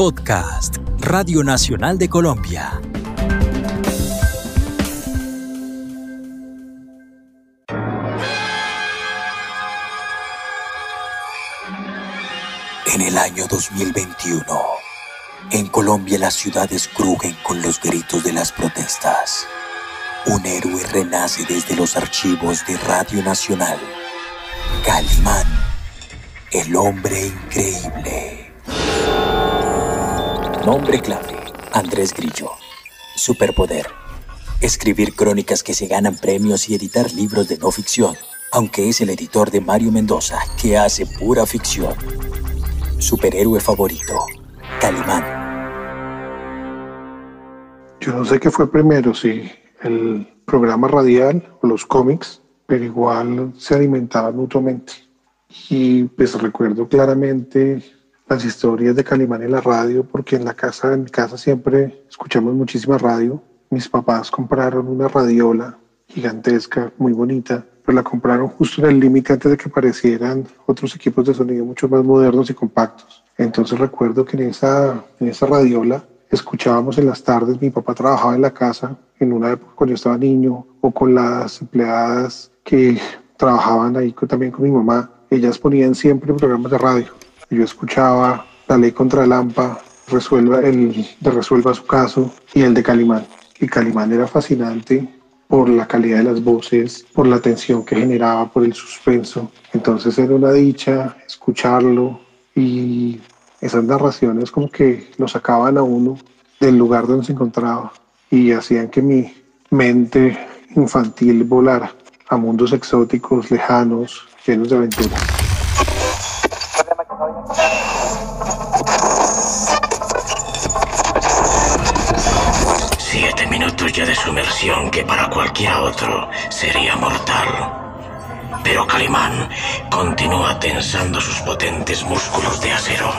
Podcast, Radio Nacional de Colombia. En el año 2021, en Colombia las ciudades crujen con los gritos de las protestas. Un héroe renace desde los archivos de Radio Nacional. Calimán, el hombre increíble. Nombre clave, Andrés Grillo. Superpoder. Escribir crónicas que se ganan premios y editar libros de no ficción, aunque es el editor de Mario Mendoza, que hace pura ficción. Superhéroe favorito, Calimán. Yo no sé qué fue primero, si el programa radial o los cómics, pero igual se alimentaban mutuamente. Y pues recuerdo claramente las historias de Calimán en la radio, porque en la casa, en mi casa siempre escuchamos muchísima radio. Mis papás compraron una radiola gigantesca, muy bonita, pero la compraron justo en el límite antes de que aparecieran otros equipos de sonido mucho más modernos y compactos. Entonces recuerdo que en esa, en esa radiola escuchábamos en las tardes, mi papá trabajaba en la casa en una época cuando yo estaba niño, o con las empleadas que trabajaban ahí también con mi mamá, ellas ponían siempre programas de radio. Yo escuchaba La Ley contra el Lampa, resuelva el de Resuelva su caso y el de Calimán. Y Calimán era fascinante por la calidad de las voces, por la tensión que generaba, por el suspenso. Entonces era una dicha escucharlo y esas narraciones como que lo sacaban a uno del lugar donde se encontraba y hacían que mi mente infantil volara a mundos exóticos, lejanos, llenos de aventuras. Siete minutos ya de sumersión que para cualquier otro sería mortal. Pero Calimán continúa tensando sus potentes músculos de acero.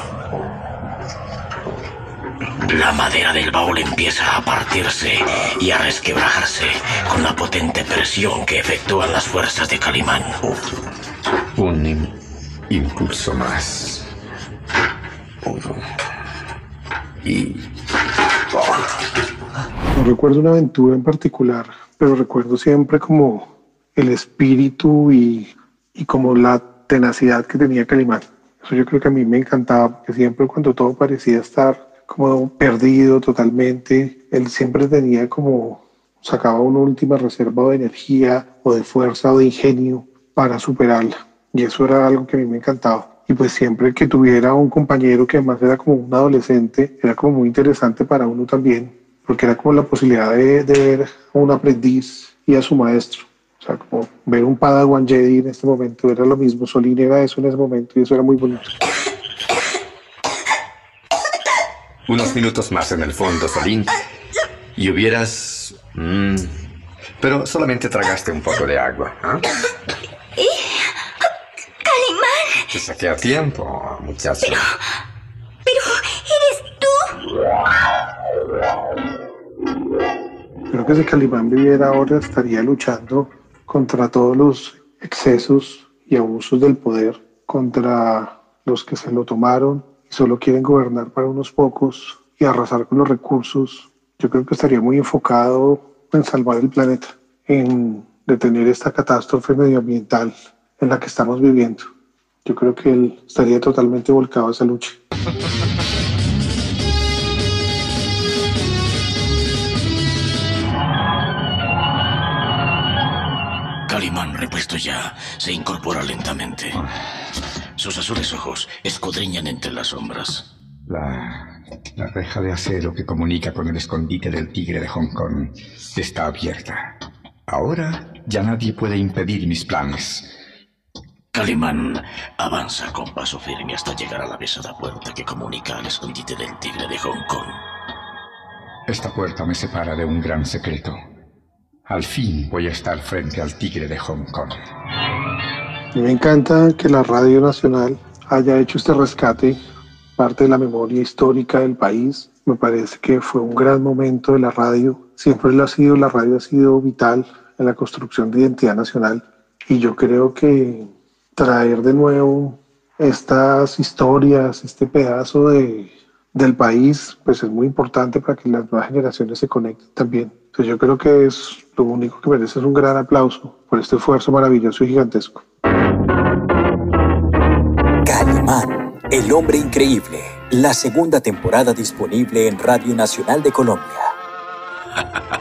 La madera del baúl empieza a partirse y a resquebrajarse con la potente presión que efectúan las fuerzas de Calimán. Un impulso más. Uno. Y... No recuerdo una aventura en particular, pero recuerdo siempre como el espíritu y, como la tenacidad que tenía Calimán. Eso yo creo que a mí me encantaba, porque siempre cuando todo parecía estar como perdido totalmente, él siempre tenía como, sacaba una última reserva de energía o de fuerza o de ingenio para superarla. Y eso era algo que a mí me encantaba. Y pues siempre que tuviera un compañero que además era como un adolescente, era como muy interesante para uno también, porque era como la posibilidad de, de ver a un aprendiz y a su maestro. O sea, como ver un Padawan Jedi en este momento era lo mismo. Solín era eso en ese momento y eso era muy bonito. Unos minutos más en el fondo, Solín. Y hubieras... mm, pero solamente tragaste un poco de agua. ¿ah? Calimán, Te saqué a tiempo, muchacho. pero eres tú. Creo que si Calimán viviera ahora estaría luchando contra todos los excesos y abusos del poder, contra los que se lo tomaron y solo quieren gobernar para unos pocos y arrasar con los recursos. Yo creo que estaría muy enfocado en salvar el planeta, en detener esta catástrofe medioambiental en la que estamos viviendo. Yo creo que él estaría totalmente volcado a esa lucha. Calimán, repuesto ya, se incorpora lentamente. Sus azules ojos escudriñan entre las sombras. La, la reja de acero que comunica con el escondite del tigre de Hong Kong está abierta. Ahora ya nadie puede impedir mis planes. Calimán avanza con paso firme hasta llegar a la pesada puerta que comunica al escondite del tigre de Hong Kong. Esta puerta me separa de un gran secreto. Al fin voy a estar frente al tigre de Hong Kong. Me encanta que la Radio Nacional haya hecho este rescate, parte de la memoria histórica del país. Me parece que fue un gran momento de la radio. Siempre lo ha sido, la radio ha sido vital en la construcción de identidad nacional. Y yo creo que traer de nuevo estas historias, este pedazo de, del país, pues es muy importante para que las nuevas generaciones se conecten también. Entonces yo creo que es lo único que merece es un gran aplauso por este esfuerzo maravilloso y gigantesco. Calimán, el hombre increíble, la segunda temporada disponible en Radio Nacional de Colombia.